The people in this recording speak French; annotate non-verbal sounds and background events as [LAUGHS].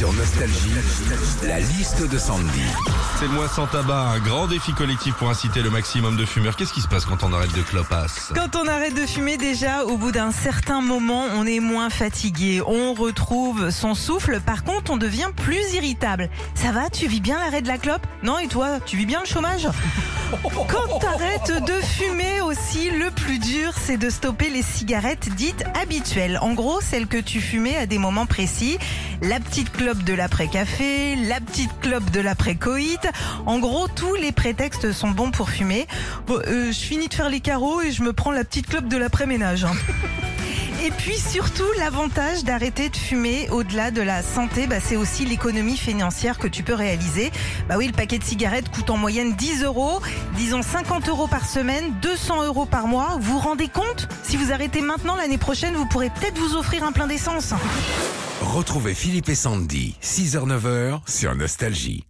Sur Nostalgie, la liste de Sandy. C'est le mois sans tabac, un grand défi collectif pour inciter le maximum de fumeurs. Qu'est-ce qui se passe quand on arrête de clopasse Quand on arrête de fumer, déjà, au bout d'un certain moment, on est moins fatigué, on retrouve son souffle. Par contre, on devient plus irritable. Ça va Tu vis bien l'arrêt de la clope? Non, et toi Tu vis bien le chômage? Quand t'arrêtes de fumer aussi, le plus dur, c'est de stopper les cigarettes dites habituelles. En gros, celles que tu fumais à des moments précis. La petite clope de l'après-café, la petite clope de l'après-coït. En gros, tous les prétextes sont bons pour fumer. Bon, euh, je finis de faire les carreaux et je me prends la petite clope de l'après-ménage. [LAUGHS] Et puis surtout, l'avantage d'arrêter de fumer au-delà de la santé, bah, c'est aussi l'économie financière que tu peux réaliser. Bah oui, le paquet de cigarettes coûte en moyenne 10 euros, disons 50 euros par semaine, 200 euros par mois. Vous vous rendez compte? Si vous arrêtez maintenant, l'année prochaine, vous pourrez peut-être vous offrir un plein d'essence. Retrouvez Philippe et Sandy, 6h-9h sur Nostalgie.